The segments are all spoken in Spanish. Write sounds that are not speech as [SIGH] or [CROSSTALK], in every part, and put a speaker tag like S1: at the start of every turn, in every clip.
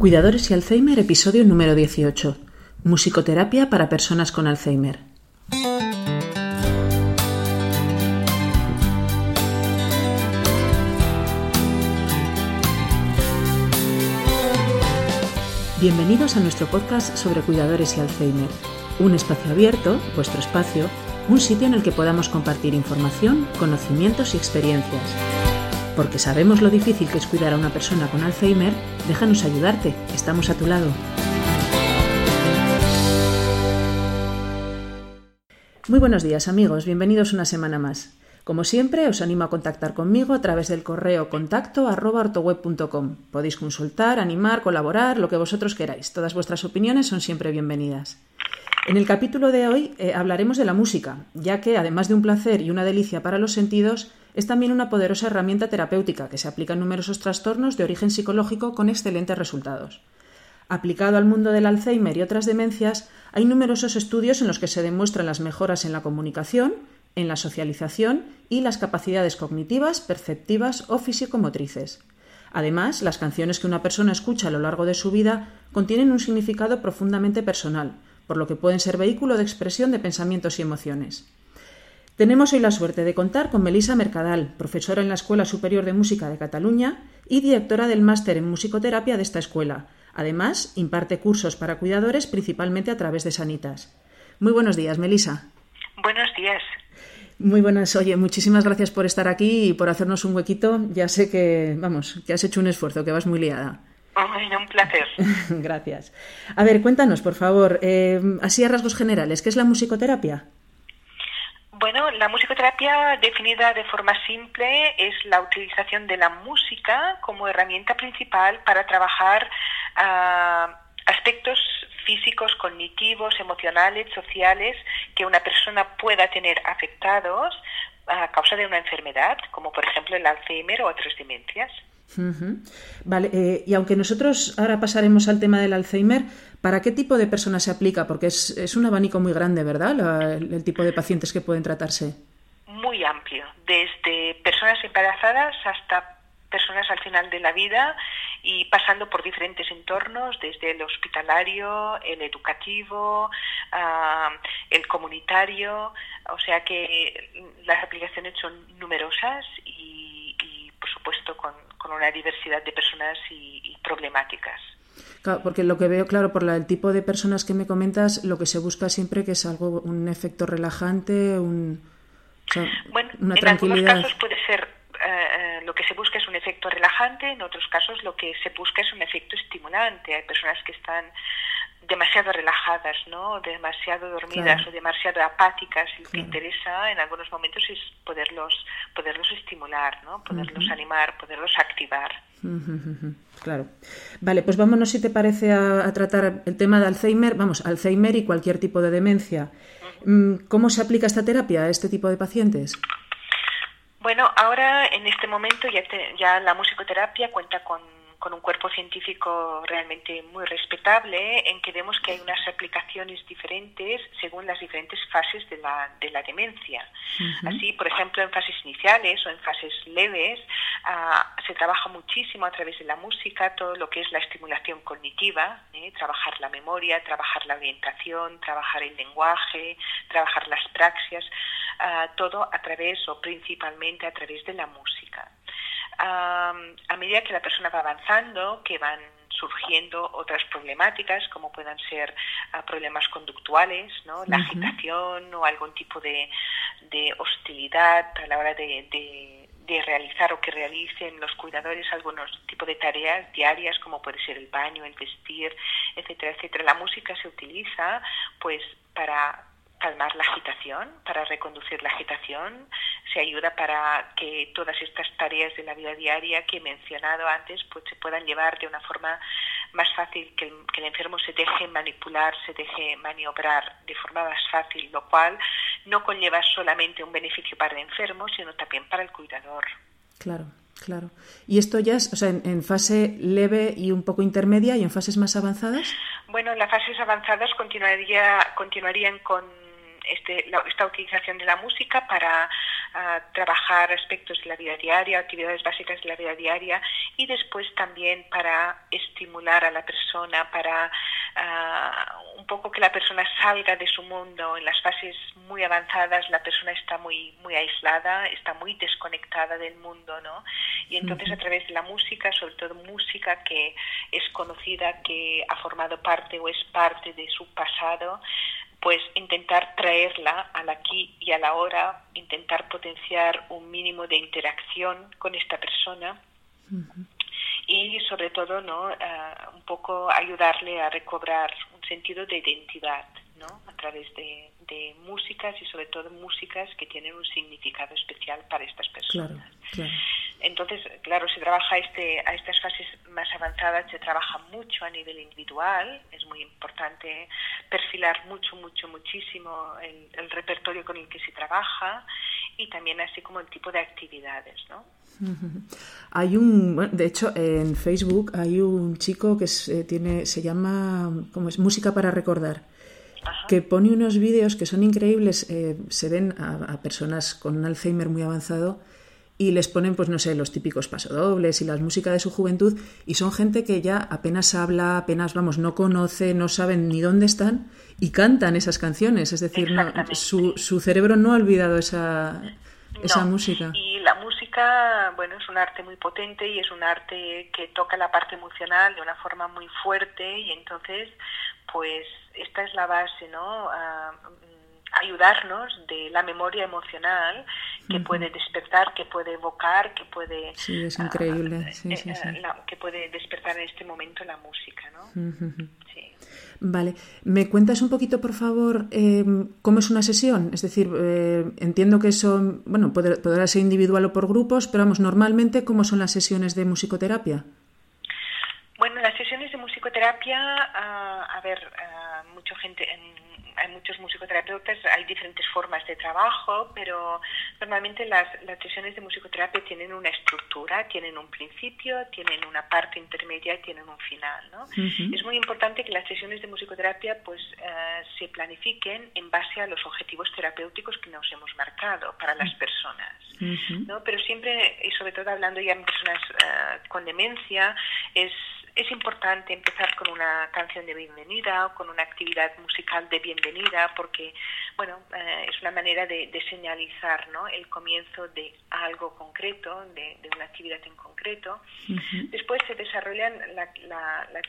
S1: Cuidadores y Alzheimer, episodio número 18. Musicoterapia para personas con Alzheimer. Bienvenidos a nuestro podcast sobre cuidadores y Alzheimer. Un espacio abierto, vuestro espacio, un sitio en el que podamos compartir información, conocimientos y experiencias. Porque sabemos lo difícil que es cuidar a una persona con Alzheimer, déjanos ayudarte, estamos a tu lado. Muy buenos días amigos, bienvenidos una semana más. Como siempre, os animo a contactar conmigo a través del correo contacto Podéis consultar, animar, colaborar, lo que vosotros queráis. Todas vuestras opiniones son siempre bienvenidas. En el capítulo de hoy eh, hablaremos de la música, ya que además de un placer y una delicia para los sentidos, es también una poderosa herramienta terapéutica que se aplica en numerosos trastornos de origen psicológico con excelentes resultados. Aplicado al mundo del Alzheimer y otras demencias, hay numerosos estudios en los que se demuestran las mejoras en la comunicación, en la socialización y las capacidades cognitivas, perceptivas o físico-motrices. Además, las canciones que una persona escucha a lo largo de su vida contienen un significado profundamente personal, por lo que pueden ser vehículo de expresión de pensamientos y emociones. Tenemos hoy la suerte de contar con Melisa Mercadal, profesora en la Escuela Superior de Música de Cataluña y directora del máster en musicoterapia de esta escuela. Además, imparte cursos para cuidadores principalmente a través de Sanitas. Muy buenos días, Melisa.
S2: Buenos días.
S1: Muy buenas. Oye, muchísimas gracias por estar aquí y por hacernos un huequito. Ya sé que, vamos, que has hecho un esfuerzo, que vas muy liada.
S2: un placer. [LAUGHS]
S1: gracias. A ver, cuéntanos, por favor, eh, así a rasgos generales, ¿qué es la musicoterapia?
S2: Bueno, la musicoterapia definida de forma simple es la utilización de la música como herramienta principal para trabajar ah, aspectos físicos, cognitivos, emocionales, sociales que una persona pueda tener afectados a causa de una enfermedad, como por ejemplo el Alzheimer o otras demencias.
S1: Vale, eh, y aunque nosotros ahora pasaremos al tema del Alzheimer, ¿para qué tipo de personas se aplica? Porque es, es un abanico muy grande, ¿verdad? el, tipo de pacientes que pueden tratarse.
S2: Muy amplio, desde personas embarazadas hasta personas al final de la vida y pasando por diferentes entornos, desde el hospitalario, el educativo, ah, el comunitario, o sea que las aplicaciones son numerosas y, con, una diversidad de personas y, problemáticas.
S1: Claro, porque lo que veo, claro, por el tipo de personas que me comentas, lo que se busca siempre que es algo, un efecto relajante, un,
S2: bueno, en algunos casos puede ser eh, eh, lo que se busca es un efecto relajante, en otros casos lo que se busca es un efecto estimulante. Hay personas que están demasiado relajadas, ¿no? demasiado dormidas o demasiado apáticas. Lo que interesa en algunos momentos es poderlos, poderlos estimular, ¿no? poderlos animar, poderlos activar.
S1: Claro. Vale, pues vámonos, si te parece, a, tratar el tema de Alzheimer. Vamos, Alzheimer y cualquier tipo de demencia. Mm, ¿Cómo se aplica esta terapia a este tipo de pacientes?
S2: Bueno, ahora en este momento ya, ya la musicoterapia cuenta con con un cuerpo científico realmente muy respetable, en que vemos que hay unas aplicaciones diferentes según las diferentes fases de la, de la demencia. Así, por ejemplo, en fases iniciales o en fases leves, ah, se trabaja muchísimo a través de la música todo lo que es la estimulación cognitiva, ¿eh? trabajar la memoria, trabajar la orientación, trabajar el lenguaje, trabajar las praxias, ah, todo a través o principalmente a través de la música a medida que la persona va avanzando, que van surgiendo otras problemáticas como puedan ser ah, problemas conductuales, ¿no? la agitación o algún tipo de, hostilidad a la hora de, de, realizar o que realicen los cuidadores algunos tipos de tareas diarias como puede ser el baño, el vestir, etcétera, etcétera. La música se utiliza pues para calmar la agitación, para reconducir la agitación, se ayuda para que todas estas tareas de la vida diaria que he mencionado antes pues se puedan llevar de una forma más fácil, que el, enfermo se deje manipular, se deje maniobrar de forma más fácil, lo cual no conlleva solamente un beneficio para el enfermo, sino también para el cuidador.
S1: Claro. Claro. ¿Y esto ya es o sea, en, fase leve y un poco intermedia y en fases más avanzadas?
S2: Bueno, las fases avanzadas continuaría, continuarían con este, esta utilización de la música para ah, trabajar aspectos de la vida diaria, actividades básicas de la vida diaria y después también para estimular a la persona, para ah, un poco que la persona salga de su mundo. En las fases muy avanzadas la persona está muy, muy aislada, está muy desconectada del mundo, ¿no? Y entonces a través de la música, sobre todo música que es conocida, que ha formado parte o es parte de su pasado, pues intentar traerla al aquí y a la hora, intentar potenciar un mínimo de interacción con esta persona y sobre todo no uh, un poco ayudarle a recobrar un sentido de identidad ¿no? a través de, de, músicas y sobre todo músicas que tienen un significado especial para estas personas.
S1: Claro, claro.
S2: Entonces, claro, se trabaja este, a estas fases más avanzadas, se trabaja mucho a nivel individual, es muy importante perfilar mucho, mucho, muchísimo el, el repertorio con el que se trabaja y también así como el tipo de actividades, ¿no? [LAUGHS]
S1: Hay un, de hecho, en Facebook hay un chico que se, eh, tiene, se llama, ¿cómo es? Música para recordar, Ajá. que pone unos vídeos que son increíbles. Eh, se ven a, a, personas con un Alzheimer muy avanzado y les ponen, pues no sé, los típicos pasodobles y la música de su juventud y son gente que ya apenas habla, apenas, vamos, no conoce, no saben ni dónde están y cantan esas canciones. Es decir, no, su, su cerebro no ha olvidado esa, esa música.
S2: Y la música, bueno, es un arte muy potente y es un arte que toca la parte emocional de una forma muy fuerte y entonces, pues, esta es la base, ¿no? Uh, ayudarnos de la memoria emocional que uh -huh. puede despertar, que puede evocar, que puede
S1: sí, es increíble. Uh, sí, sí, sí.
S2: La, que puede despertar en este momento la música, ¿no?
S1: -huh. Vale, ¿me cuentas un poquito, por favor, eh, cómo es una sesión? Es decir, eh, entiendo que son, bueno, poder, podrá ser individual o por grupos, pero vamos, normalmente, ¿cómo son las sesiones de musicoterapia?
S2: Bueno, las sesiones de musicoterapia, uh, a ver, mucha gente, en hay muchos musicoterapeutas, hay diferentes formas de trabajo, pero normalmente las, las sesiones de musicoterapia tienen una estructura, tienen un principio, tienen una parte intermedia y tienen un final. ¿no? Uh -huh. Es muy importante que las sesiones de musicoterapia pues, uh, se planifiquen en base a los objetivos terapéuticos que nos hemos marcado para las personas. Uh -huh. ¿no? Pero siempre, y sobre todo hablando ya en personas uh, con demencia, es es importante empezar con una canción de bienvenida o con una actividad musical de bienvenida porque, bueno, eh, es una manera de, de, señalizar ¿no? el comienzo de algo concreto, de, de una actividad en concreto. Uh -huh. Después se desarrollan la, la, la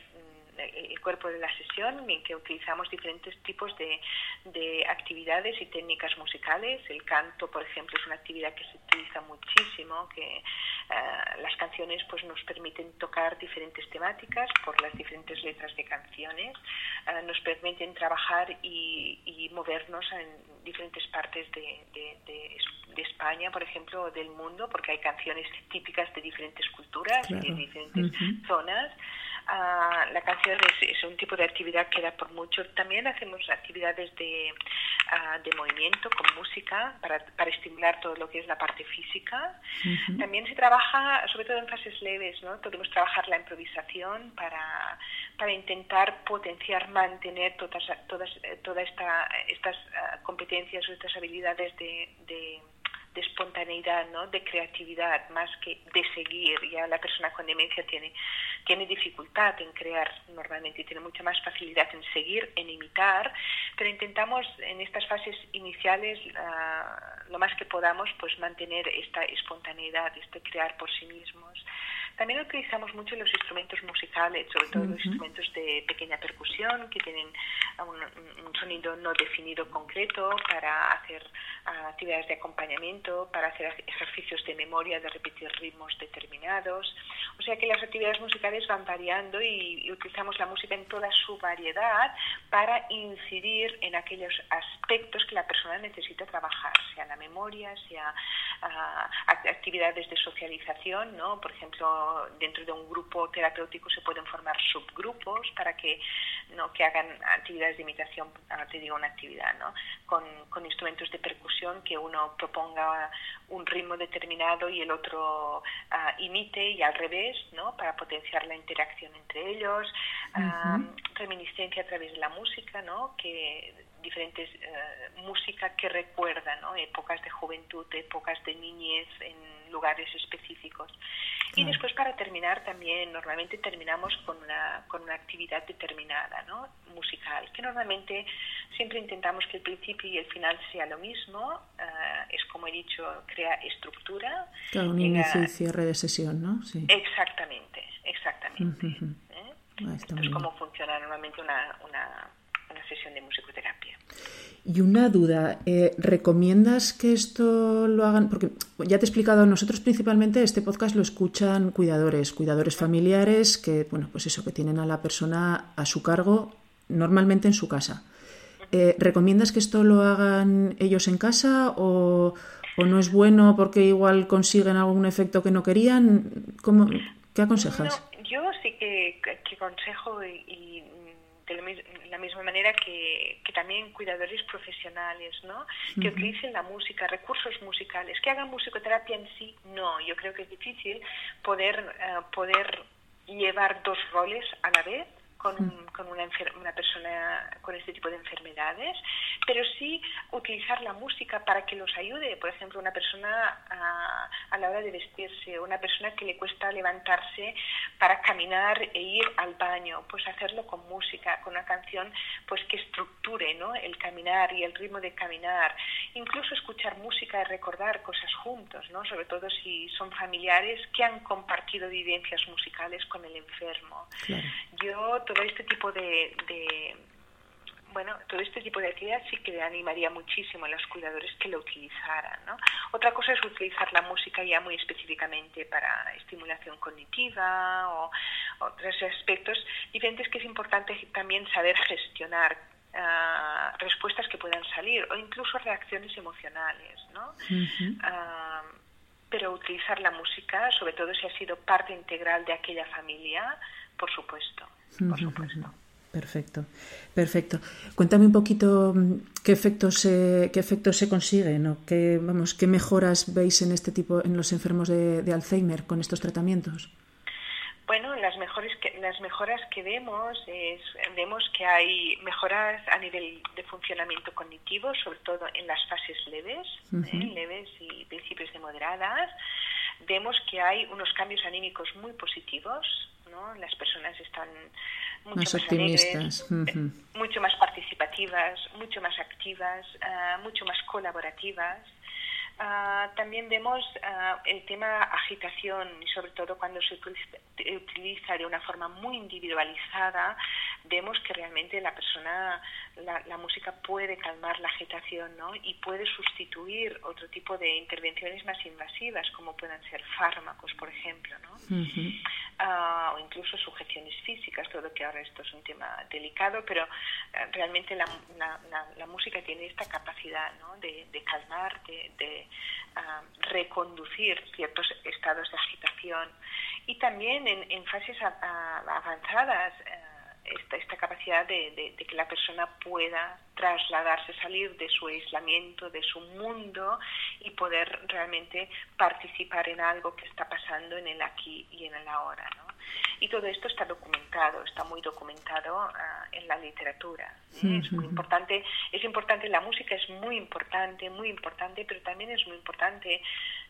S2: el cuerpo de la sesión en que utilizamos diferentes tipos de, de, actividades y técnicas musicales. El canto, por ejemplo, es una actividad que se utiliza muchísimo, que uh, las canciones pues nos permiten tocar diferentes temáticas por las diferentes letras de canciones, uh, nos permiten trabajar y, y, movernos en diferentes partes de, de, de, España, por ejemplo, o del mundo, porque hay canciones típicas de diferentes culturas claro. y de diferentes uh -huh. zonas. Uh, la canción es, es, un tipo de actividad que da por mucho. También hacemos actividades de, uh, de movimiento con música para, para, estimular todo lo que es la parte física. Uh -huh. También se trabaja, sobre todo en fases leves, ¿no? Podemos trabajar la improvisación para, para intentar potenciar, mantener todas, todas, esta, estas uh, competencias o estas habilidades de, de de espontaneidad, ¿no? de creatividad, más que de seguir. Ya la persona con demencia tiene, tiene dificultad en crear normalmente y tiene mucha más facilidad en seguir, en imitar, pero intentamos en estas fases iniciales uh, lo más que podamos pues mantener esta espontaneidad, este crear por sí mismos. También utilizamos mucho los instrumentos musicales, sobre todo uh -huh. los instrumentos de pequeña percusión que tienen un, un sonido no definido concreto para hacer uh, actividades de acompañamiento, para hacer ejercicios de memoria, de repetir ritmos determinados. O sea que las actividades musicales van variando y, y utilizamos la música en toda su variedad para incidir en aquellos aspectos que la persona necesita trabajar, sea la memoria, sea uh, actividades de socialización, ¿no? Por ejemplo, dentro de un grupo terapéutico se pueden formar subgrupos para que no que hagan actividades de imitación, ah, te digo una actividad, ¿no? Con, con instrumentos de percusión que uno proponga un ritmo determinado y el otro uh, imite y al revés, ¿no? Para potenciar la interacción entre ellos, uh -huh. uh, reminiscencia a través de la música, ¿no? Que diferentes música que recuerda ¿no? épocas de juventud, épocas de niñez en lugares específicos. Y después para terminar también normalmente terminamos con una, con una actividad determinada, ¿no? musical, que normalmente siempre intentamos que el principio y el final sea lo mismo, es como he dicho, crea estructura.
S1: Claro, un inicio y cierre de sesión, ¿no?
S2: Sí. Exactamente, exactamente. ¿eh? Ah, es como funciona normalmente una, una sesión de musicoterapia.
S1: Y una duda, eh, ¿recomiendas que esto lo hagan? Porque ya te he explicado, nosotros principalmente este podcast lo escuchan cuidadores, cuidadores familiares que, bueno, pues eso, que tienen a la persona a su cargo normalmente en su casa. Eh, ¿Recomiendas que esto lo hagan ellos en casa o, o, no es bueno porque igual consiguen algún efecto que no querían? ¿Cómo, ¿Qué aconsejas?
S2: yo sí que, que aconsejo y de la misma manera que, también cuidadores profesionales, ¿no? Que utilicen la música, recursos musicales, que hagan musicoterapia en sí, no. Yo creo que es difícil poder, eh, poder llevar dos roles a la vez con, con una, una, persona con este tipo de enfermedades, pero sí utilizar la música para que los ayude. Por ejemplo, una persona a, a, la hora de vestirse, una persona que le cuesta levantarse para caminar e ir al baño, pues hacerlo con música, con una canción pues que estructure ¿no? el caminar y el ritmo de caminar. Incluso escuchar música y recordar cosas juntos, ¿no? sobre todo si son familiares que han compartido vivencias musicales con el enfermo. Yo todo este tipo de, bueno, todo este tipo de actividad sí que le animaría muchísimo a los cuidadores que lo utilizaran. ¿no? Otra cosa es utilizar la música ya muy específicamente para estimulación cognitiva o otros aspectos diferentes que es importante también saber gestionar ah, respuestas que puedan salir o incluso reacciones emocionales. ¿no? Ah, pero utilizar la música, sobre todo si ha sido parte integral de aquella familia, por supuesto por supuesto.
S1: Perfecto, perfecto. Cuéntame un poquito mm, qué efectos se, qué efectos se consiguen o qué, vamos, qué mejoras veis en este tipo, en los enfermos de, Alzheimer con estos tratamientos.
S2: Bueno, las mejores que, las mejoras que vemos es vemos que hay mejoras a nivel de funcionamiento cognitivo, sobre todo en las fases leves, ¿eh? leves y principios de moderadas. Vemos que hay unos cambios anímicos muy positivos, las personas están mucho más, optimistas, eh, mucho más participativas, mucho más activas, ah, mucho más colaborativas. Ah, también vemos ah, el tema agitación y sobre todo cuando se utiliza de una forma muy individualizada, vemos que realmente la persona, la, música puede calmar la agitación ¿no? y puede sustituir otro tipo de intervenciones más invasivas como puedan ser fármacos, por ejemplo. ¿no? o incluso sujeciones físicas, todo que ahora esto es un tema delicado, pero realmente la, la, música tiene esta capacidad ¿no? de, calmar, de, ah, reconducir ciertos estados de agitación y también en, fases avanzadas. Eh, esta, esta capacidad de, que la persona pueda trasladarse, salir de su aislamiento, de su mundo y poder realmente participar en algo que está pasando en el aquí y en el ahora. Y todo esto está documentado, está muy documentado ah, en la literatura. Es muy importante, es importante, la música es muy importante, muy importante, pero también es muy importante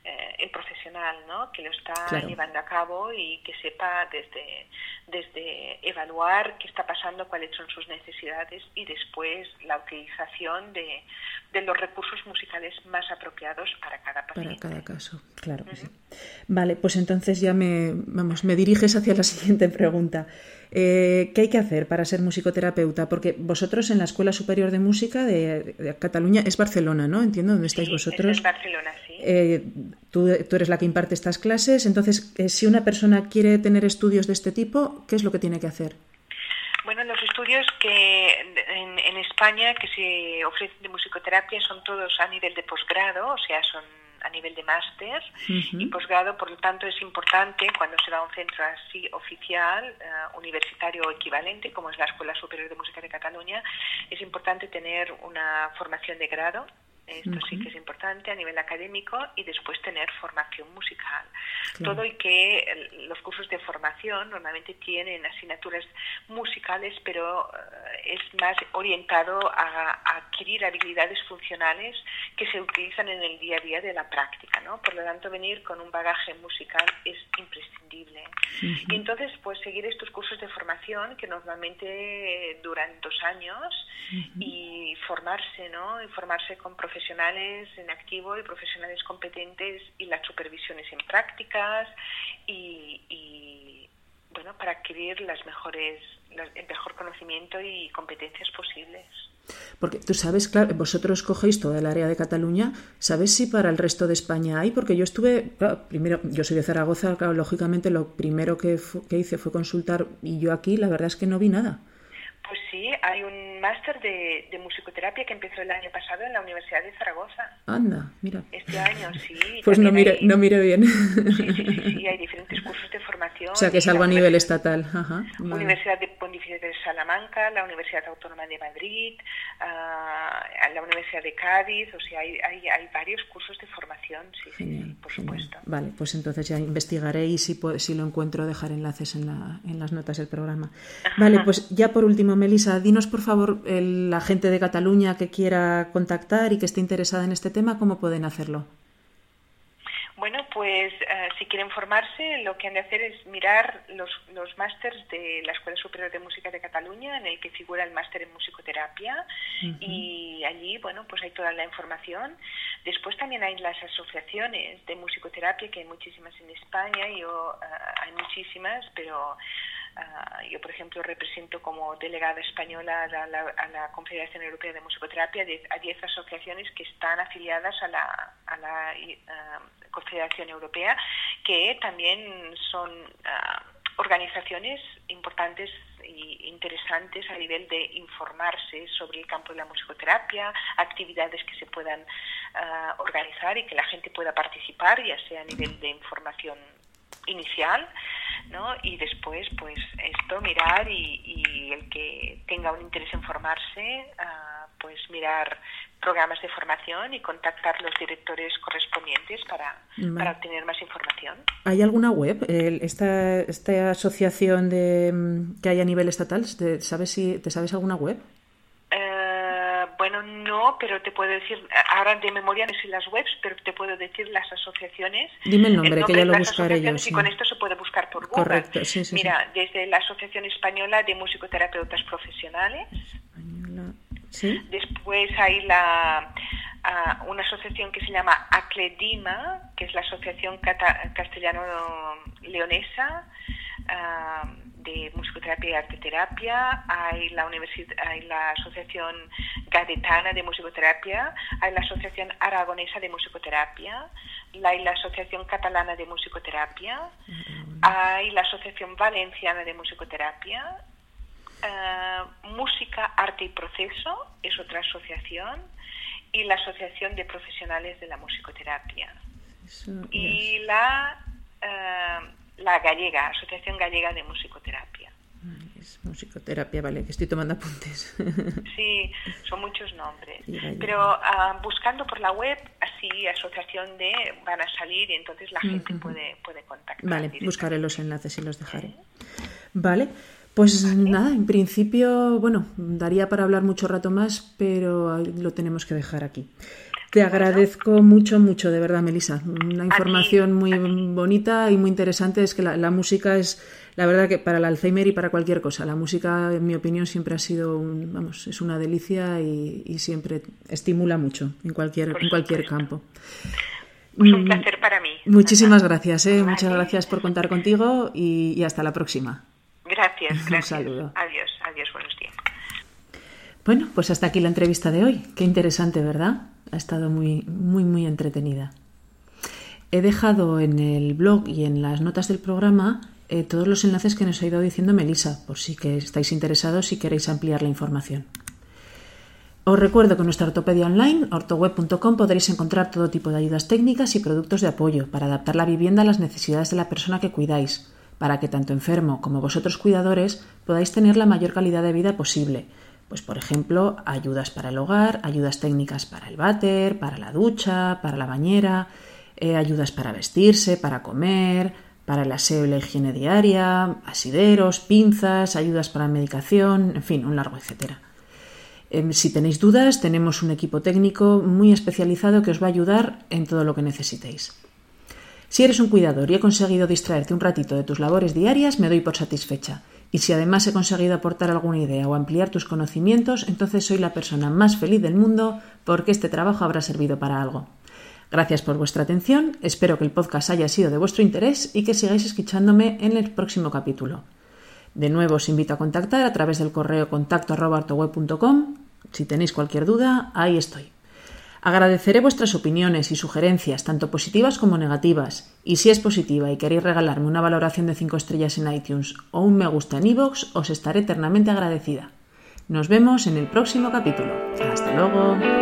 S2: eh, el profesional ¿no? que lo está llevando a cabo y que sepa desde, desde evaluar qué está pasando, cuáles son sus necesidades y después la utilización de, de los recursos musicales más apropiados para cada paciente.
S1: Para cada caso, claro que sí. Vale, pues entonces ya me, vamos, me diriges hacia la [LAUGHS] siguiente pregunta. Eh, ¿Qué hay que hacer para ser musicoterapeuta? Porque vosotros en la Escuela Superior de Música de, Cataluña es Barcelona, ¿no? Entiendo dónde estáis vosotros.
S2: Es Barcelona, sí.
S1: Eh, tú, eres la que imparte estas clases. Entonces, eh, si una persona quiere tener estudios de este tipo, ¿qué es lo que tiene que hacer?
S2: Bueno, los estudios que en, en España que se ofrecen de musicoterapia son todos a nivel de posgrado, o sea, son a nivel de máster y posgrado, por lo tanto es importante cuando se va a un centro así oficial, eh, universitario o equivalente, como es la Escuela Superior de Música de Cataluña, es importante tener una formación de grado. Esto sí que es importante a nivel académico y después tener formación musical. Todo y que los cursos de formación normalmente tienen asignaturas musicales, pero eh, es más orientado a, adquirir habilidades funcionales que se utilizan en el día a día de la práctica, ¿no? Por lo tanto, venir con un bagaje musical es imprescindible. Y entonces, pues seguir estos cursos de formación que normalmente duran dos años y formarse, ¿no? Y formarse con profesionales en activo y profesionales competentes y las supervisiones en prácticas y bueno, para adquirir las mejores, el mejor conocimiento y competencias posibles.
S1: Porque tú sabes, claro, vosotros cogéis toda el área de Cataluña, ¿sabes si para el resto de España hay? Porque yo estuve, primero, yo soy de Zaragoza, lógicamente lo primero que, que hice fue consultar y yo aquí la verdad es que no vi nada.
S2: Pues sí, hay un máster de, musicoterapia que empezó el año pasado en la Universidad de Zaragoza.
S1: Anda, mira.
S2: Este año, sí.
S1: Pues no mire, no mire bien.
S2: Sí, sí, [LAUGHS] sí, hay diferentes cursos de formación.
S1: O sea, que es algo a nivel estatal. Ajá,
S2: Universidad de Pontificia de Salamanca, la Universidad Autónoma de Madrid, ah, la Universidad de Cádiz, o sea, hay, hay, hay varios cursos de formación, sí, sí, por supuesto.
S1: Vale, pues entonces ya investigaré y si, si lo encuentro dejar enlaces en, la, en las notas del programa. Vale, pues ya por último, Melisa, dinos por favor la gente de Cataluña que quiera contactar y que esté interesada en este tema, ¿cómo pueden hacerlo?
S2: Bueno, pues eh, si quieren formarse, lo que han de hacer es mirar los, los másters de la Escuela Superior de Música de Cataluña, en el que figura el máster en musicoterapia, y allí, bueno, pues hay toda la información. Después también hay las asociaciones de musicoterapia, que hay muchísimas en España, yo, eh, hay muchísimas, pero Ah, yo, por ejemplo, represento como delegada española a la, Confederación Europea de Musicoterapia a 10 asociaciones que están afiliadas a la, a la ah, Confederación Europea, que también son ah, organizaciones importantes e interesantes a nivel de informarse sobre el campo de la musicoterapia, actividades que se puedan organizar y que la gente pueda participar, ya sea a nivel de información inicial, ¿no? Y después, pues esto, mirar y, el que tenga un interés en formarse, ah, pues mirar programas de formación y contactar los directores correspondientes para, para obtener más información.
S1: ¿Hay alguna web? esta, esta asociación de, que hay a nivel estatal, ¿sabes si, ¿te sabes alguna web?
S2: Bueno, no, pero te puedo decir, ahora de memoria no sé las webs, pero te puedo decir las asociaciones.
S1: Dime el nombre, que ya lo buscaré yo.
S2: Y con esto se puede buscar por Google.
S1: Correcto, sí, sí.
S2: Mira, desde la Asociación Española de Musicoterapeutas Profesionales. Española, sí. Después hay la una asociación que se llama ACLEDIMA, que es la Asociación Castellano-Leonesa. Ah, de musicoterapia y arteterapia, hay la, hay la Asociación Gadetana de Musicoterapia, hay la Asociación Aragonesa de Musicoterapia, hay la Asociación Catalana de Musicoterapia, hay la Asociación Valenciana de Musicoterapia, eh, Música, Arte y Proceso es otra asociación, y la Asociación de Profesionales de la Musicoterapia. y la... Eh, la gallega, Asociación Gallega de Musicoterapia.
S1: Es musicoterapia, vale, que estoy tomando apuntes. [LAUGHS]
S2: Sí, son muchos nombres. Pero ah, buscando por la web, así, asociación de, van a salir y entonces la gente puede, puede contactar.
S1: Vale, buscaré los enlaces y los dejaré. Vale, pues nada, en principio, bueno, daría para hablar mucho rato más, pero lo tenemos que dejar aquí. Te agradezco mucho, mucho, de verdad, Melissa. Una información muy bonita y muy interesante. Es que la, música es, la verdad, que para el Alzheimer y para cualquier cosa, la música, en mi opinión, siempre ha sido, vamos, es una delicia y, siempre estimula mucho en cualquier, en cualquier campo.
S2: Pues un mm, placer para mí.
S1: Muchísimas gracias, ¿eh? muchas gracias por contar contigo y, hasta la próxima.
S2: Gracias, [LAUGHS] gracias.
S1: Un saludo.
S2: Adiós, adiós, buenos días.
S1: Bueno, pues hasta aquí la entrevista de hoy. Qué interesante, ¿verdad? Ha estado muy, muy, muy entretenida. He dejado en el blog y en las notas del programa eh, todos los enlaces que nos ha ido diciendo Melissa, por si que estáis interesados y queréis ampliar la información. Os recuerdo que en nuestra ortopedia online, ortoweb.com, podréis encontrar todo tipo de ayudas técnicas y productos de apoyo para adaptar la vivienda a las necesidades de la persona que cuidáis, para que tanto enfermo como vosotros cuidadores podáis tener la mayor calidad de vida posible pues por ejemplo, ayudas para el hogar, ayudas técnicas para el váter, para la ducha, para la bañera, eh, ayudas para vestirse, para comer, para el aseo y la higiene diaria, asideros, pinzas, ayudas para medicación, en fin, un largo etcétera. Em, si tenéis dudas, tenemos un equipo técnico muy especializado que os va a ayudar en todo lo que necesitéis. Si eres un cuidador y he conseguido distraerte un ratito de tus labores diarias, me doy por satisfecha. Y si además he conseguido aportar alguna idea o ampliar tus conocimientos, entonces soy la persona más feliz del mundo porque este trabajo habrá servido para algo. Gracias por vuestra atención, espero que el podcast haya sido de vuestro interés y que sigáis escuchándome en el próximo capítulo. De nuevo os invito a contactar a través del correo contacto Si tenéis cualquier duda, ahí estoy. Agradeceré vuestras opiniones y sugerencias, tanto positivas como negativas, y si es positiva y queréis regalarme una valoración de 5 estrellas en iTunes o un me gusta en iVoox, os estaré eternamente agradecida. Nos vemos en el próximo capítulo. Hasta luego.